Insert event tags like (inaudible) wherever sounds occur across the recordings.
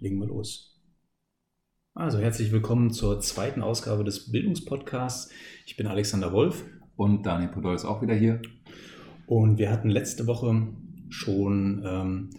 legen wir los. Also herzlich willkommen zur zweiten Ausgabe des Bildungspodcasts. Ich bin Alexander Wolf. Und Daniel Podol ist auch wieder hier. Und wir hatten letzte Woche schon ähm,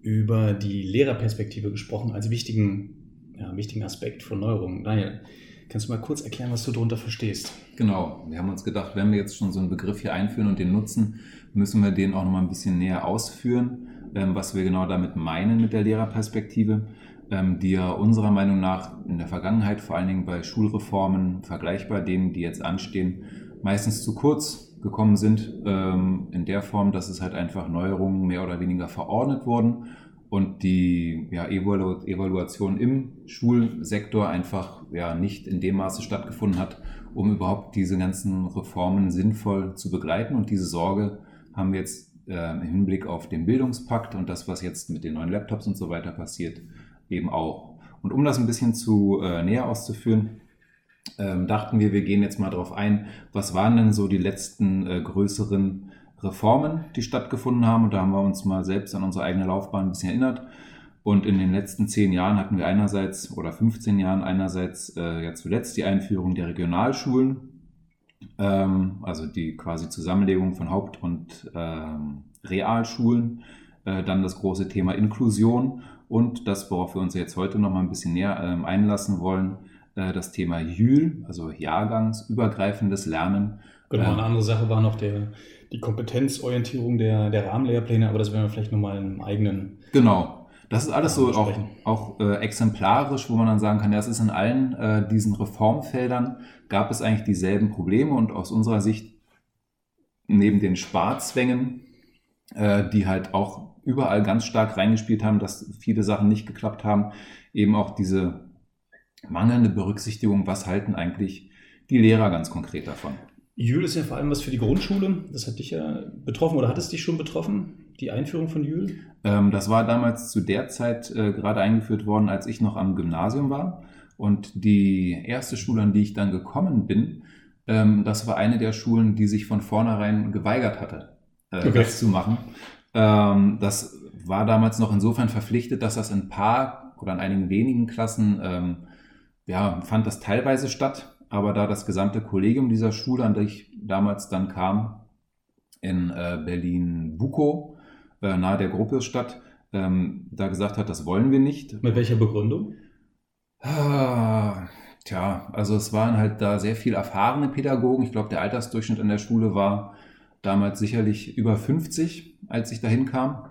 über die Lehrerperspektive gesprochen als wichtigen, ja, wichtigen Aspekt von Neuerungen. Daniel, kannst du mal kurz erklären, was du darunter verstehst? Genau, wir haben uns gedacht, wenn wir jetzt schon so einen Begriff hier einführen und den nutzen, müssen wir den auch nochmal ein bisschen näher ausführen, was wir genau damit meinen mit der Lehrerperspektive, ähm, die ja unserer Meinung nach in der Vergangenheit, vor allen Dingen bei Schulreformen, vergleichbar denen, die jetzt anstehen, meistens zu kurz gekommen sind, ähm, in der Form, dass es halt einfach Neuerungen mehr oder weniger verordnet wurden und die ja, Evalu Evaluation im Schulsektor einfach ja, nicht in dem Maße stattgefunden hat, um überhaupt diese ganzen Reformen sinnvoll zu begleiten. Und diese Sorge haben wir jetzt äh, im Hinblick auf den Bildungspakt und das, was jetzt mit den neuen Laptops und so weiter passiert, eben auch. Und um das ein bisschen zu äh, näher auszuführen, ähm, dachten wir, wir gehen jetzt mal darauf ein, was waren denn so die letzten äh, größeren Reformen, die stattgefunden haben. Und da haben wir uns mal selbst an unsere eigene Laufbahn ein bisschen erinnert. Und in den letzten zehn Jahren hatten wir einerseits oder 15 Jahren einerseits äh, ja zuletzt die Einführung der Regionalschulen, ähm, also die quasi Zusammenlegung von Haupt- und ähm, Realschulen, äh, dann das große Thema Inklusion und das, worauf wir uns jetzt heute noch mal ein bisschen näher ähm, einlassen wollen, äh, das Thema JÜL, also jahrgangsübergreifendes Lernen. Genau, eine andere Sache war noch der, die Kompetenzorientierung der, der Rahmenlehrpläne, aber das werden wir vielleicht nochmal im eigenen. Genau. Das ist alles so auch, auch äh, exemplarisch, wo man dann sagen kann, ja, es ist in allen äh, diesen Reformfeldern gab es eigentlich dieselben Probleme und aus unserer Sicht neben den Sparzwängen, äh, die halt auch überall ganz stark reingespielt haben, dass viele Sachen nicht geklappt haben, eben auch diese mangelnde Berücksichtigung, was halten eigentlich die Lehrer ganz konkret davon? Jül ist ja vor allem was für die Grundschule. Das hat dich ja betroffen oder hat es dich schon betroffen, die Einführung von Jül? Ähm, das war damals zu der Zeit äh, gerade eingeführt worden, als ich noch am Gymnasium war. Und die erste Schule, an die ich dann gekommen bin, ähm, das war eine der Schulen, die sich von vornherein geweigert hatte, äh, okay. das zu machen. Ähm, das war damals noch insofern verpflichtet, dass das in ein paar oder in einigen wenigen Klassen ähm, ja, fand das teilweise statt, aber da das gesamte Kollegium dieser Schule, an der ich damals dann kam, in äh, Berlin-Bukow, äh, nahe der Gropiusstadt, ähm, da gesagt hat, das wollen wir nicht. Mit welcher Begründung? Ah, tja, also es waren halt da sehr viel erfahrene Pädagogen. Ich glaube, der Altersdurchschnitt an der Schule war damals sicherlich über 50, als ich dahin kam.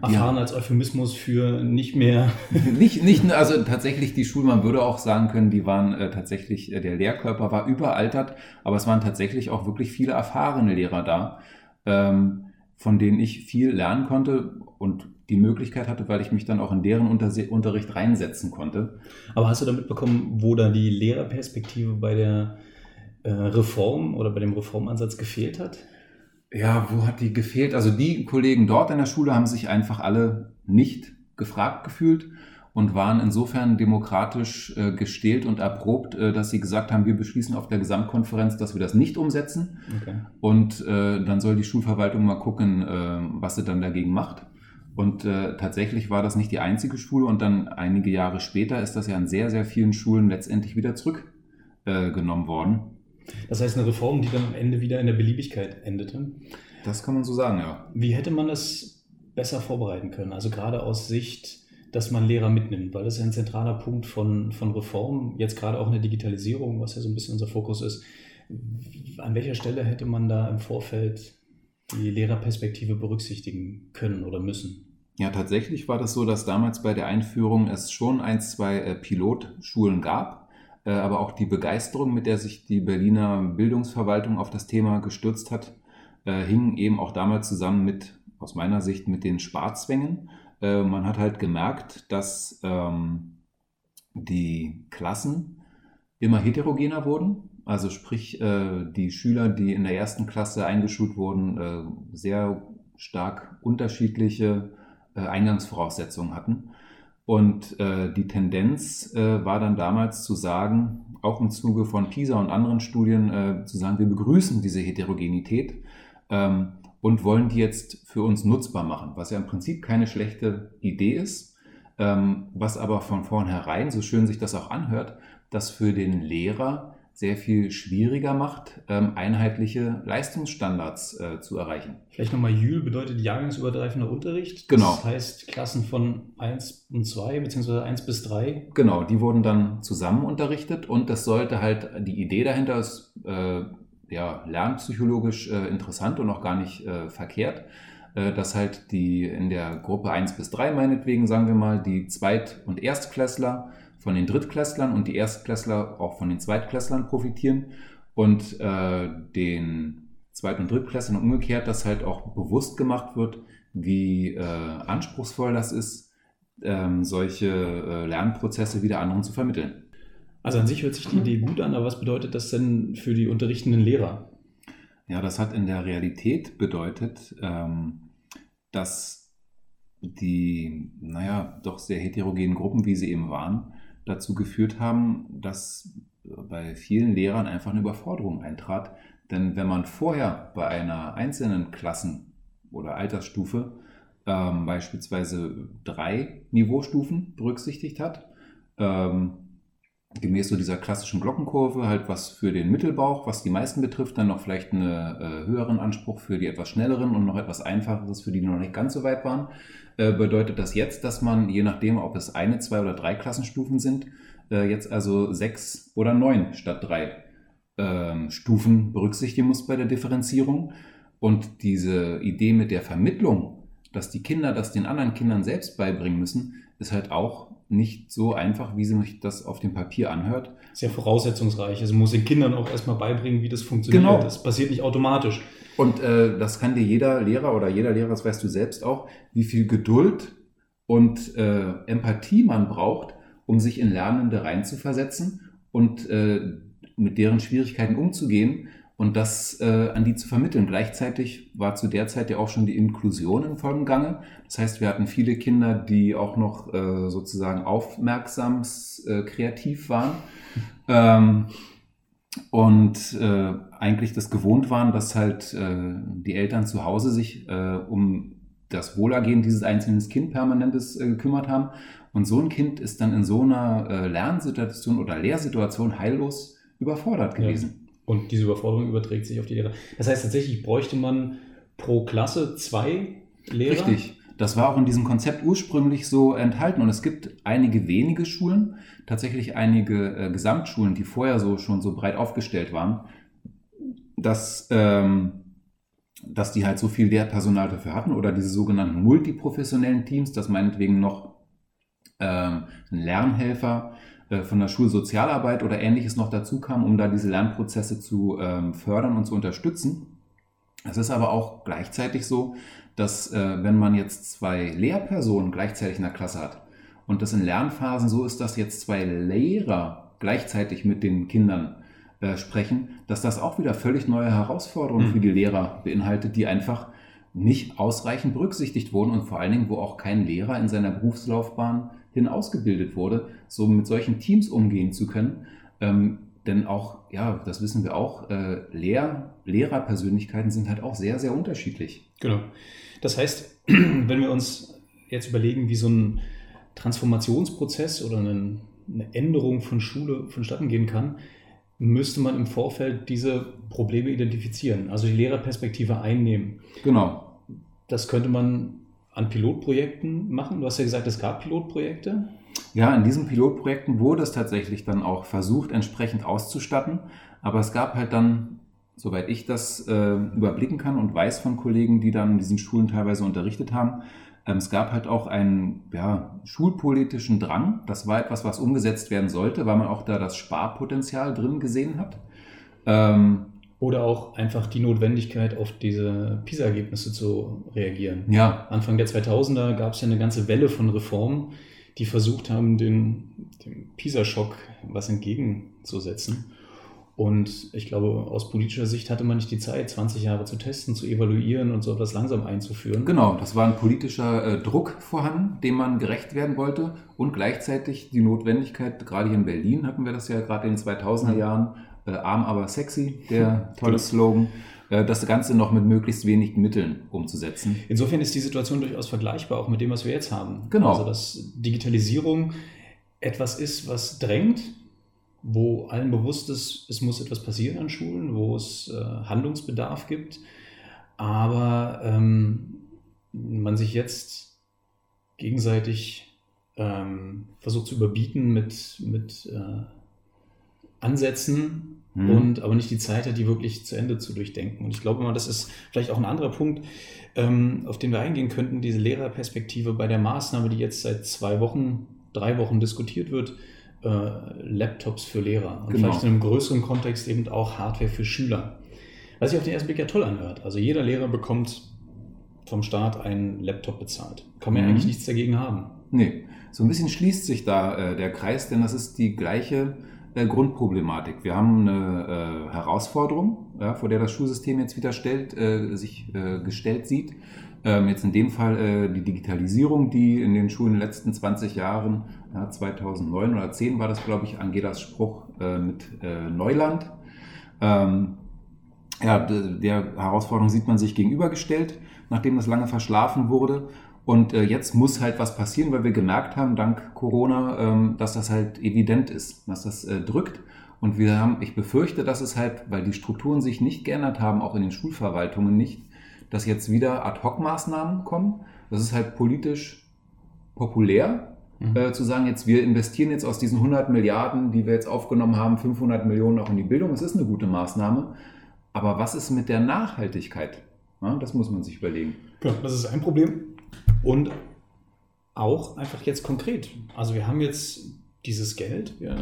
Erfahren als Euphemismus für nicht mehr. (laughs) nicht, nicht, also tatsächlich die Schule, man würde auch sagen können, die waren äh, tatsächlich, äh, der Lehrkörper war überaltert, aber es waren tatsächlich auch wirklich viele erfahrene Lehrer da, ähm, von denen ich viel lernen konnte und die Möglichkeit hatte, weil ich mich dann auch in deren Unter Unterricht reinsetzen konnte. Aber hast du da mitbekommen, wo da die Lehrerperspektive bei der äh, Reform oder bei dem Reformansatz gefehlt hat? Ja, wo hat die gefehlt? Also die Kollegen dort in der Schule haben sich einfach alle nicht gefragt gefühlt und waren insofern demokratisch äh, gestählt und erprobt, äh, dass sie gesagt haben, wir beschließen auf der Gesamtkonferenz, dass wir das nicht umsetzen. Okay. Und äh, dann soll die Schulverwaltung mal gucken, äh, was sie dann dagegen macht. Und äh, tatsächlich war das nicht die einzige Schule und dann einige Jahre später ist das ja an sehr, sehr vielen Schulen letztendlich wieder zurückgenommen worden. Das heißt, eine Reform, die dann am Ende wieder in der Beliebigkeit endete. Das kann man so sagen, ja. Wie hätte man das besser vorbereiten können? Also gerade aus Sicht, dass man Lehrer mitnimmt, weil das ist ein zentraler Punkt von, von Reform, jetzt gerade auch in der Digitalisierung, was ja so ein bisschen unser Fokus ist. An welcher Stelle hätte man da im Vorfeld die Lehrerperspektive berücksichtigen können oder müssen? Ja, tatsächlich war das so, dass damals bei der Einführung es schon ein, zwei äh, Pilotschulen gab, aber auch die Begeisterung, mit der sich die Berliner Bildungsverwaltung auf das Thema gestürzt hat, äh, hing eben auch damals zusammen mit, aus meiner Sicht, mit den Sparzwängen. Äh, man hat halt gemerkt, dass ähm, die Klassen immer heterogener wurden. Also sprich, die Schüler, die in der ersten Klasse eingeschult wurden, sehr stark unterschiedliche Eingangsvoraussetzungen hatten. Und äh, die Tendenz äh, war dann damals zu sagen, auch im Zuge von PISA und anderen Studien, äh, zu sagen, wir begrüßen diese Heterogenität ähm, und wollen die jetzt für uns nutzbar machen, was ja im Prinzip keine schlechte Idee ist. ähm, was aber von vornherein, so schön sich das auch anhört, das für den Lehrer sehr viel schwieriger macht, ähm, einheitliche Leistungsstandards äh, zu erreichen. Vielleicht nochmal, Jül bedeutet jahrgangsübergreifender Unterricht. Genau. Das heißt Klassen von 1 und 2 beziehungsweise 1 bis 3. Genau, die wurden dann zusammen unterrichtet und das sollte halt, die Idee dahinter ist äh, ja, lernpsychologisch äh, interessant und auch gar nicht äh, verkehrt, dass halt die in der Gruppe 1 bis 3 meinetwegen, sagen wir mal, die Zweit- und Erstklässler von den Drittklässlern und die Erstklässler auch von den Zweitklässlern profitieren und äh, den Zweit- und Drittklässlern umgekehrt, dass halt auch bewusst gemacht wird, wie äh, anspruchsvoll das ist, ähm, solche äh, Lernprozesse wieder anderen zu vermitteln. Also an sich hört sich die Idee gut an, aber was bedeutet das denn für die unterrichtenden Lehrer? Ja, das hat in der Realität bedeutet, ähm, dass die, naja, doch sehr heterogenen Gruppen, wie sie eben waren, dazu geführt haben, dass bei vielen Lehrern einfach eine Überforderung eintrat. Denn wenn man vorher bei einer einzelnen Klassen- oder Altersstufe ähm, beispielsweise drei Niveaustufen berücksichtigt hat, ähm, gemäß so dieser klassischen Glockenkurve, halt was für den Mittelbauch, was die meisten betrifft, dann noch vielleicht einen äh, höheren Anspruch für die etwas schnelleren und noch etwas einfacheres für die, die noch nicht ganz so weit waren, äh, bedeutet das jetzt, dass man, je nachdem, ob es eine, zwei oder drei Klassenstufen sind, äh, jetzt also sechs oder neun statt drei ähm, Stufen berücksichtigen muss bei der Differenzierung. Und diese Idee mit der Vermittlung, dass die Kinder das den anderen Kindern selbst beibringen müssen, ist halt auch nicht so einfach, wie sich das auf dem Papier anhört. Sehr voraussetzungsreich. Also muss den Kindern auch erstmal beibringen, wie das funktioniert. Genau. Das passiert nicht automatisch. Und äh, das kann dir jeder Lehrer oder jeder Lehrer, das weißt du selbst auch, wie viel Geduld und äh, Empathie man braucht, um sich in Lernende reinzuversetzen und äh, mit deren Schwierigkeiten umzugehen und das äh, an die zu vermitteln. Gleichzeitig war zu der Zeit ja auch schon die Inklusion im vollen Gange. Das heißt, wir hatten viele Kinder, die auch noch äh, sozusagen aufmerksams äh, kreativ waren. Ähm, und äh, eigentlich das gewohnt waren, dass halt äh, die Eltern zu Hause sich äh, um das Wohlergehen dieses einzelnen Kind permanentes gekümmert haben. Und so ein Kind ist dann in so einer Lernsituation oder Lehrsituation heillos überfordert gewesen. Ja. Und diese Überforderung überträgt sich auf die Lehrer. Das heißt, tatsächlich bräuchte man pro Klasse zwei Lehrer. Richtig. Das war auch in diesem Konzept ursprünglich so enthalten. Und es gibt einige wenige Schulen, tatsächlich einige äh, Gesamtschulen, die vorher so schon so breit aufgestellt waren, dass, ähm, dass die halt so viel Lehrpersonal dafür hatten oder diese sogenannten multiprofessionellen Teams, dass meinetwegen noch ähm, ein Lernhelfer von der Schulsozialarbeit oder ähnliches noch dazu kam, um da diese Lernprozesse zu ähm, fördern und zu unterstützen. Es ist aber auch gleichzeitig so, dass äh, wenn man jetzt zwei Lehrpersonen gleichzeitig in der Klasse hat und das in Lernphasen so ist, dass jetzt zwei Lehrer gleichzeitig mit den Kindern äh, sprechen, dass das auch wieder völlig neue Herausforderungen mhm. für die Lehrer beinhaltet, die einfach nicht ausreichend berücksichtigt wurden und vor allen Dingen, wo auch kein Lehrer in seiner Berufslaufbahn hin ausgebildet wurde, so mit solchen Teams umgehen zu können. Ähm, denn auch, ja, das wissen wir auch, äh, Lehr Lehrerpersönlichkeiten sind halt auch sehr, sehr unterschiedlich. Genau. Das heißt, (clears throat) wenn wir uns jetzt überlegen, wie so ein Transformationsprozess oder eine, eine Änderung von Schule vonstatten gehen kann, müsste man im Vorfeld diese Probleme identifizieren, also die Lehrerperspektive einnehmen. Genau. Das könnte man an Pilotprojekten machen. Du hast ja gesagt, es gab Pilotprojekte. Ja, in diesen Pilotprojekten wurde es tatsächlich dann auch versucht, entsprechend auszustatten. Aber es gab halt dann, soweit ich das äh, überblicken kann und weiß von Kollegen, die dann in diesen Schulen teilweise unterrichtet haben, ähm, es gab halt auch einen ja, schulpolitischen Drang. Das war etwas, was umgesetzt werden sollte, weil man auch da das Sparpotenzial drin gesehen hat. Ähm, oder auch einfach die Notwendigkeit, auf diese PISA-Ergebnisse zu reagieren. Ja. Anfang der 2000er gab es ja eine ganze Welle von Reformen, die versucht haben, dem, dem PISA-Schock was entgegenzusetzen. Und ich glaube, aus politischer Sicht hatte man nicht die Zeit, 20 Jahre zu testen, zu evaluieren und so etwas langsam einzuführen. Genau, das war ein politischer äh, Druck vorhanden, dem man gerecht werden wollte und gleichzeitig die Notwendigkeit, gerade hier in Berlin hatten wir das ja gerade in den 2000er Jahren, äh, arm aber sexy, der tolle. Slogan, äh, das Ganze noch mit möglichst wenigen Mitteln umzusetzen. Insofern ist die Situation durchaus vergleichbar, auch mit dem, was wir jetzt haben. Genau. Also, dass Digitalisierung etwas ist, was drängt, wo allen bewusst ist, es muss etwas passieren an Schulen, wo es äh, Handlungsbedarf gibt, aber ähm, man sich jetzt gegenseitig ähm, versucht zu überbieten mit, mit äh, Ansätzen mhm. und aber nicht die Zeit hat, die wirklich zu Ende zu durchdenken. Und ich glaube mal, das ist vielleicht auch ein anderer Punkt, ähm, auf den wir eingehen könnten, diese Lehrerperspektive bei der Maßnahme, die jetzt seit zwei Wochen, drei Wochen diskutiert wird, äh, Laptops für Lehrer. Und genau. vielleicht in einem größeren Kontext eben auch Hardware für Schüler. Was sich auf den ersten Blick ja toll anhört. Also jeder Lehrer bekommt vom Staat einen Laptop bezahlt. Kann man mhm. ja eigentlich nichts dagegen haben. Nee, so ein bisschen schließt sich da äh, der Kreis, denn das ist die gleiche äh, Grundproblematik. Wir haben eine äh, Herausforderung, ja, vor der das Schulsystem jetzt wieder stellt, äh, sich äh, gestellt sieht. Ähm, jetzt in dem Fall äh, die Digitalisierung, die in den Schulen in den letzten 20 Jahren, ja, 2009 oder 10 war das, glaube ich, Angelas Spruch äh, mit Neuland. Ähm, ja, der Herausforderung sieht man sich gegenübergestellt, nachdem das lange verschlafen wurde. Und äh, jetzt muss halt was passieren, weil wir gemerkt haben, dank Corona, ähm, dass das halt evident ist, dass das äh, drückt. Und wir haben, ich befürchte, dass es halt, weil die Strukturen sich nicht geändert haben, auch in den Schulverwaltungen nicht, dass jetzt wieder Ad-Hoc-Maßnahmen kommen. Das ist halt politisch populär, mhm. äh, zu sagen, jetzt wir investieren jetzt aus diesen 100 Milliarden, die wir jetzt aufgenommen haben, 500 Millionen auch in die Bildung. Es ist eine gute Maßnahme. Aber was ist mit der Nachhaltigkeit? Ja, das muss man sich überlegen. Ja, das ist ein Problem. Und auch einfach jetzt konkret. Also wir haben jetzt dieses Geld, ja,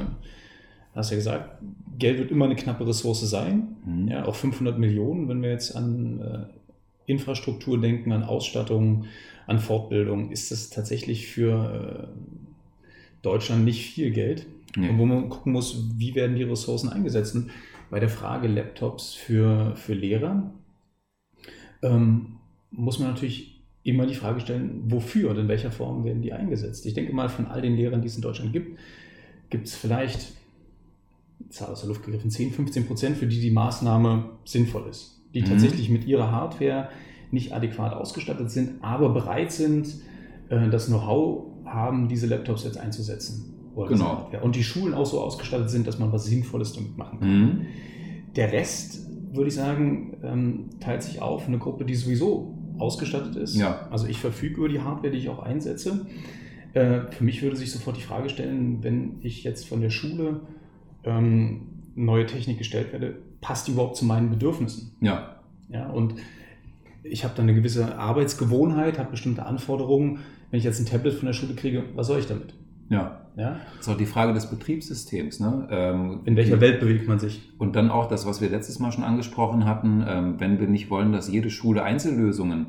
hast ja gesagt, Geld wird immer eine knappe Ressource sein, mhm. ja, auch 500 Millionen, wenn wir jetzt an äh, Infrastruktur denken, an Ausstattung, an Fortbildung, ist das tatsächlich für äh, Deutschland nicht viel Geld. Nee. Und wo man gucken muss, wie werden die Ressourcen eingesetzt. Und bei der Frage Laptops für, für Lehrer ähm, muss man natürlich immer die Frage stellen, wofür und in welcher Form werden die eingesetzt. Ich denke mal, von all den Lehrern, die es in Deutschland gibt, gibt es vielleicht, Zahl aus der Luft gegriffen, 10, 15 Prozent, für die die Maßnahme sinnvoll ist, die mhm. tatsächlich mit ihrer Hardware nicht adäquat ausgestattet sind, aber bereit sind, äh, das Know-how haben, diese Laptops jetzt einzusetzen. genau. Und die Schulen auch so ausgestattet sind, dass man was Sinnvolles damit machen kann. Mhm. Der Rest, würde ich sagen, ähm, teilt sich auf. Eine Gruppe, die sowieso ausgestattet ist. Ja. Also ich verfüge über die Hardware, die ich auch einsetze. Äh, für mich würde sich sofort die Frage stellen, wenn ich jetzt von der Schule ähm, neue Technik gestellt werde, passt die überhaupt zu meinen Bedürfnissen? Ja. Ja, und ich habe dann eine gewisse Arbeitsgewohnheit, habe bestimmte Anforderungen. Wenn ich jetzt ein Tablet von der Schule kriege, was soll ich damit? Ja. Ja? Das ist auch die Frage des Betriebssystems. Ne? Ähm, In welcher Welt bewegt man sich? Und dann auch das, was wir letztes Mal schon angesprochen hatten, ähm, wenn wir nicht wollen, dass jede Schule Einzellösungen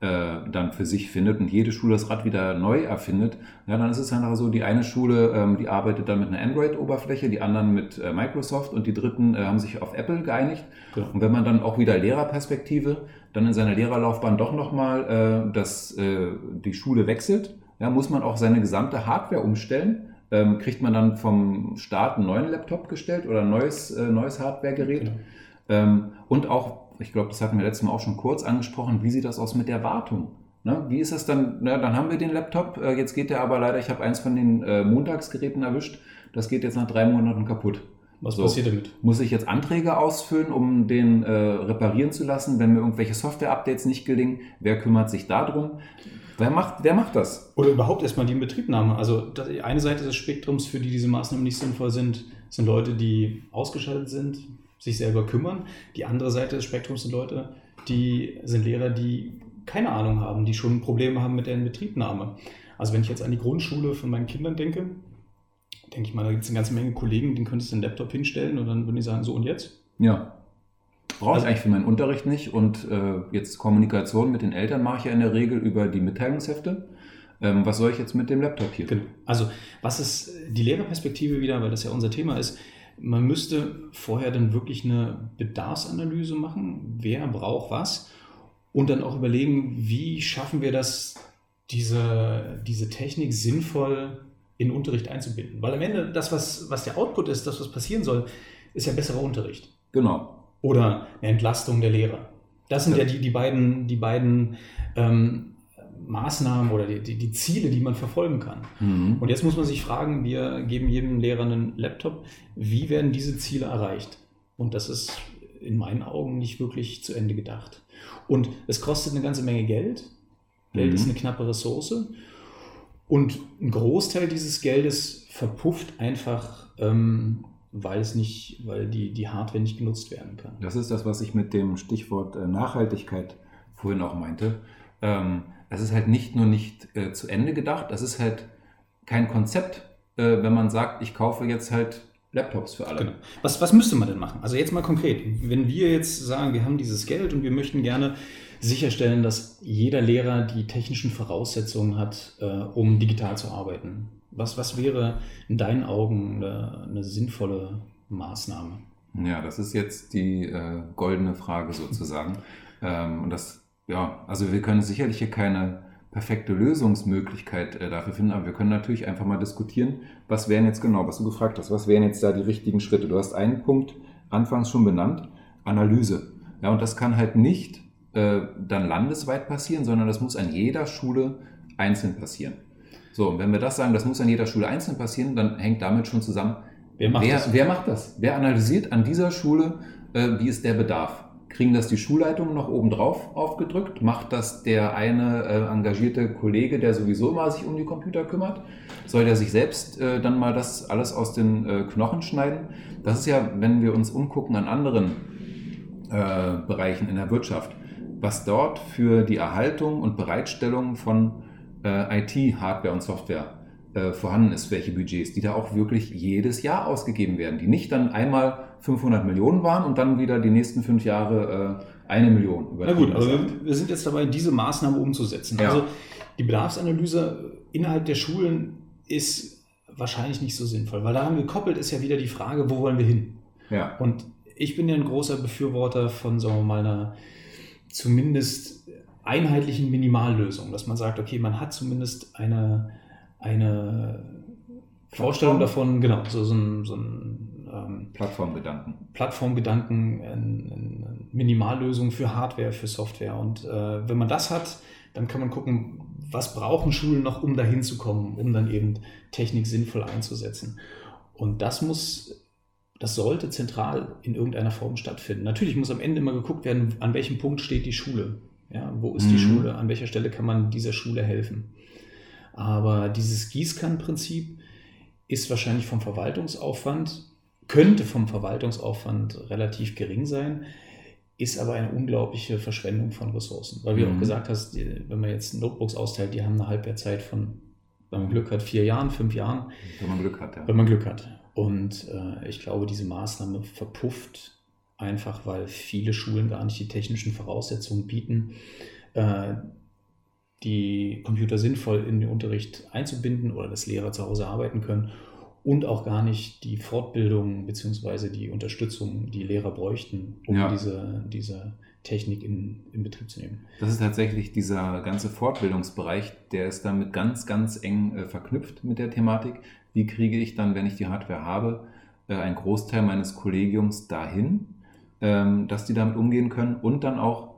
äh, dann für sich findet und jede Schule das Rad wieder neu erfindet, ja, dann ist es einfach so, die eine Schule, ähm, die arbeitet dann mit einer Android-Oberfläche, die anderen mit äh, Microsoft und die dritten äh, haben sich auf Apple geeinigt. Genau. Und wenn man dann auch wieder Lehrerperspektive dann in seiner Lehrerlaufbahn doch nochmal äh, dass äh, die Schule wechselt, ja, muss man auch seine gesamte Hardware umstellen. Ähm, kriegt man dann vom Staat einen neuen Laptop gestellt oder ein neues, äh, neues Hardwaregerät. Genau. Ähm, und auch, ich glaube, das hatten wir letztes Mal auch schon kurz angesprochen, wie sieht das aus mit der Wartung? Ne? Wie ist das dann? Na, dann haben wir den Laptop, äh, jetzt geht der aber leider, ich habe eins von den äh, Montagsgeräten erwischt, das geht jetzt nach drei Monaten kaputt. Was so, passiert damit? Muss ich jetzt Anträge ausfüllen, um den äh, reparieren zu lassen, wenn mir irgendwelche Software-Updates nicht gelingen? Wer kümmert sich darum? Wer macht, wer macht das? Oder überhaupt erstmal die Inbetriebnahme. Also die eine Seite des Spektrums, für die diese Maßnahmen nicht sinnvoll sind, sind Leute, die ausgeschaltet sind, sich selber kümmern. Die andere Seite des Spektrums sind Leute, die sind Lehrer, die keine Ahnung haben, die schon Probleme haben mit der Inbetriebnahme. Also wenn ich jetzt an die Grundschule von meinen Kindern denke, denke ich mal, da gibt es eine ganze Menge Kollegen, denen könntest du einen Laptop hinstellen und dann würden die sagen, so und jetzt? Ja. Brauche ich eigentlich für meinen Unterricht nicht. Und äh, jetzt Kommunikation mit den Eltern mache ich ja in der Regel über die Mitteilungshefte. Ähm, was soll ich jetzt mit dem Laptop hier? Genau. Also was ist die Lehrerperspektive wieder, weil das ja unser Thema ist. Man müsste vorher dann wirklich eine Bedarfsanalyse machen, wer braucht was und dann auch überlegen, wie schaffen wir das, diese, diese Technik sinnvoll in Unterricht einzubinden. Weil am Ende das, was, was der Output ist, das, was passieren soll, ist ja besserer Unterricht. Genau. Oder eine Entlastung der Lehrer. Das sind ja, ja die, die beiden, die beiden ähm, Maßnahmen oder die, die, die, Ziele, die man verfolgen kann. Mhm. Und jetzt muss man sich fragen, wir geben jedem Lehrer einen Laptop, wie werden diese Ziele erreicht? Und das ist in meinen Augen nicht wirklich zu Ende gedacht. Und es kostet eine ganze Menge Geld. Geld mhm. ist eine knappe Ressource. Und ein Großteil dieses Geldes verpufft einfach, ähm, weil es nicht, weil die, die Hardware nicht genutzt werden kann. Das ist das, was ich mit dem Stichwort äh, Nachhaltigkeit vorhin auch meinte. Ähm, es ist halt nicht nur nicht äh, zu Ende gedacht, das ist halt kein Konzept, äh, wenn man sagt, ich kaufe jetzt halt Laptops für alle. Genau. Was, was müsste man denn machen? Also jetzt mal konkret, wenn wir jetzt sagen, wir haben dieses Geld und wir möchten gerne sicherstellen, dass jeder Lehrer die technischen Voraussetzungen hat, äh, um digital zu arbeiten. Was, was wäre in deinen Augen eine, eine sinnvolle Maßnahme? Ja, das ist jetzt die äh, goldene Frage sozusagen. (laughs) ähm, und das, ja, also wir können sicherlich hier keine perfekte Lösungsmöglichkeit äh, dafür finden, aber wir können natürlich einfach mal diskutieren, was wären jetzt genau, was du gefragt hast, was wären jetzt da die richtigen Schritte? Du hast einen Punkt anfangs schon benannt, Analyse. Ja, und das kann halt nicht äh, dann landesweit passieren, sondern das muss an jeder Schule einzeln passieren. So, und wenn wir das sagen, das muss an jeder Schule einzeln passieren, dann hängt damit schon zusammen, wer macht, wer, das? Wer macht das? Wer analysiert an dieser Schule, äh, wie ist der Bedarf? Kriegen das die Schulleitungen noch obendrauf aufgedrückt? Macht das der eine äh, engagierte Kollege, der sowieso immer sich um die Computer kümmert? Soll der sich selbst äh, dann mal das alles aus den äh, Knochen schneiden? Das ist ja, wenn wir uns umgucken an anderen äh, Bereichen in der Wirtschaft, was dort für die Erhaltung und Bereitstellung von äh, IT, Hardware und Software äh, vorhanden ist, welche Budgets, die da auch wirklich jedes Jahr ausgegeben werden, die nicht dann einmal 500 Millionen waren und dann wieder die nächsten fünf Jahre äh, eine Million. Na gut, aber wir, wir, sind jetzt dabei, diese Maßnahme umzusetzen. Ja. Also die Bedarfsanalyse innerhalb der Schulen ist wahrscheinlich nicht so sinnvoll, weil daran gekoppelt ist ja wieder die Frage, wo wollen wir hin? Ja. Und ich bin ja ein großer Befürworter von, sagen wir mal, einer zumindest einheitlichen Minimallösung, dass man sagt, okay, man hat zumindest eine, eine Vorstellung davon, genau, so, so ein, so ein ähm, Plattformgedanken. Plattformgedanken, eine Minimallösung für Hardware, für Software. Und äh, wenn man das hat, dann kann man gucken, was brauchen Schulen noch, um dahin zu kommen, um dann eben Technik sinnvoll einzusetzen. Und das muss das sollte zentral in irgendeiner Form stattfinden. Natürlich muss am Ende immer geguckt werden, an welchem Punkt steht die Schule. Ja, wo ist mhm. die Schule? An welcher Stelle kann man dieser Schule helfen? Aber dieses Gießkannenprinzip ist wahrscheinlich vom Verwaltungsaufwand, könnte vom Verwaltungsaufwand relativ gering sein, ist aber eine unglaubliche Verschwendung von Ressourcen. Weil, wie mhm. auch gesagt hast, wenn man jetzt Notebooks austeilt, die haben eine Halbwertzeit von, wenn man Glück hat, vier Jahren, fünf Jahren. Wenn man Glück hat, ja. Wenn man Glück hat. Und äh, ich glaube, diese Maßnahme verpufft einfach, weil viele Schulen gar nicht die technischen Voraussetzungen bieten, äh, die Computer sinnvoll in den Unterricht einzubinden oder dass Lehrer zu Hause arbeiten können und auch gar nicht die Fortbildung bzw. die Unterstützung, die Lehrer bräuchten, um ja. diese, diese Technik in, in Betrieb zu nehmen. Das ist tatsächlich dieser ganze Fortbildungsbereich, der ist damit ganz, ganz eng äh, verknüpft mit der Thematik wie kriege ich dann, wenn ich die Hardware habe, äh, einen Großteil meines Kollegiums dahin, ähm, dass die damit umgehen können und dann auch,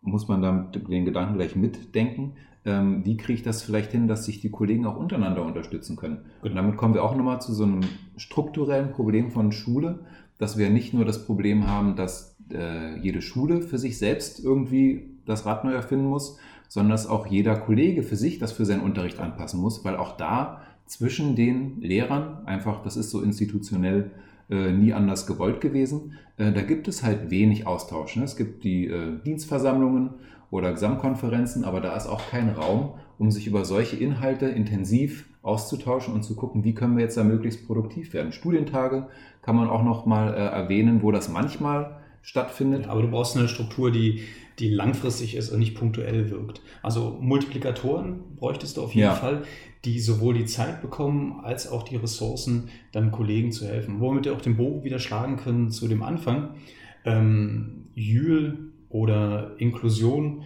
muss man damit den Gedanken gleich mitdenken, ähm, wie kriege ich das vielleicht hin, dass sich die Kollegen auch untereinander unterstützen können. Und damit kommen wir auch nochmal zu so einem strukturellen Problem von Schule, dass wir nicht nur das Problem haben, dass äh, jede Schule für sich selbst irgendwie das Rad neu erfinden muss, sondern dass auch jeder Kollege für sich das für seinen Unterricht anpassen muss, weil auch da zwischen den Lehrern, einfach, das ist so institutionell äh, nie anders gewollt gewesen. Äh, da gibt es halt wenig Austausch. Ne? Es gibt die äh, Dienstversammlungen oder Gesamtkonferenzen, aber da ist auch kein Raum, um sich über solche Inhalte intensiv auszutauschen und zu gucken, wie können wir jetzt da möglichst produktiv werden. Studientage kann man auch noch mal äh, erwähnen, wo das manchmal stattfindet. Ja, aber du brauchst eine Struktur, die, die langfristig ist und nicht punktuell wirkt. Also Multiplikatoren bräuchtest du auf jeden ja. Fall, die sowohl die Zeit bekommen als auch die Ressourcen, dann Kollegen zu helfen. Womit wir auch den Bogen wieder schlagen können zu dem Anfang. Ähm, Jül oder Inklusion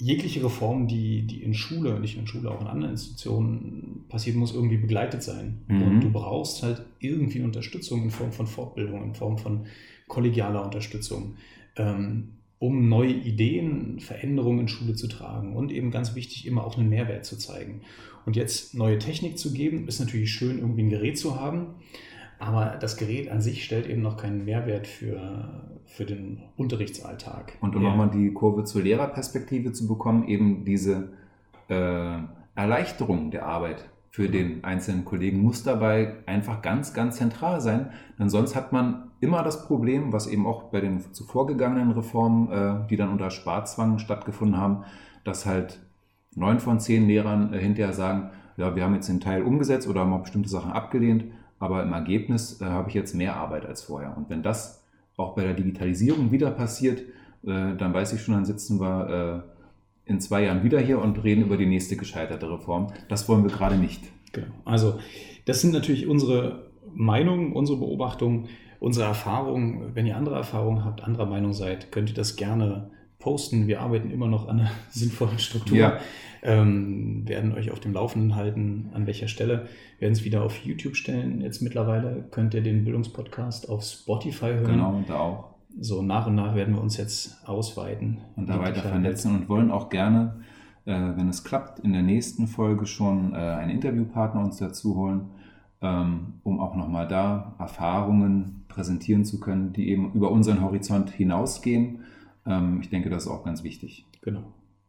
jegliche Reform, die, die in Schule, nicht nur in Schule, auch in anderen Institutionen passieren muss, irgendwie begleitet sein. Mhm. Und du brauchst halt irgendwie Unterstützung in Form von Fortbildung, in Form von kollegialer Unterstützung, ähm, um neue Ideen, Veränderungen in Schule zu tragen und eben ganz wichtig, immer auch einen Mehrwert zu zeigen. Und jetzt neue Technik zu geben, ist natürlich schön, irgendwie ein Gerät zu haben. Aber das Gerät an sich stellt eben noch keinen Mehrwert für, für den Unterrichtsalltag. Und um ja. nochmal die Kurve zur Lehrerperspektive zu bekommen, eben diese äh, Erleichterung der Arbeit für den einzelnen Kollegen muss dabei einfach ganz, ganz zentral sein. Denn sonst hat man immer das Problem, was eben auch bei den zuvor gegangenen Reformen, äh, die dann unter Sparzwang stattgefunden haben, dass halt neun von zehn Lehrern äh, hinterher sagen, ja, wir haben jetzt den Teil umgesetzt oder haben auch bestimmte Sachen abgelehnt aber im Ergebnis äh, habe ich jetzt mehr Arbeit als vorher. Und wenn das auch bei der Digitalisierung wieder passiert, dann weiß ich schon, dann sitzen wir in zwei Jahren wieder hier und reden über die nächste gescheiterte Reform. Das wollen wir gerade nicht. Genau. Also das sind natürlich unsere Meinungen, unsere Beobachtungen, unsere Erfahrungen. Wenn ihr andere Erfahrungen habt, anderer Meinung seid, könnt ihr das gerne posten. Wir arbeiten immer noch an einer (laughs) sinnvollen Struktur. Ja. Ähm, werden euch auf dem Laufenden halten, an welcher Stelle. Wir werden es wieder auf YouTube stellen. Jetzt mittlerweile könnt ihr den Bildungspodcast auf Spotify hören. Genau, und da auch. So nach und nach werden wir uns jetzt ausweiten. Und da weiter vernetzen und wollen auch gerne, äh, wenn es klappt, in der nächsten Folge schon äh, einen Interviewpartner uns dazu holen, ähm, um auch nochmal da Erfahrungen präsentieren zu können, die eben über unseren Horizont hinausgehen ähm, ich denke, das ist auch ganz wichtig. Genau.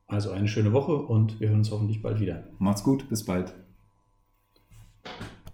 Also eine schöne Woche und wir hören uns hoffentlich bald wieder. Macht's gut, bis bald.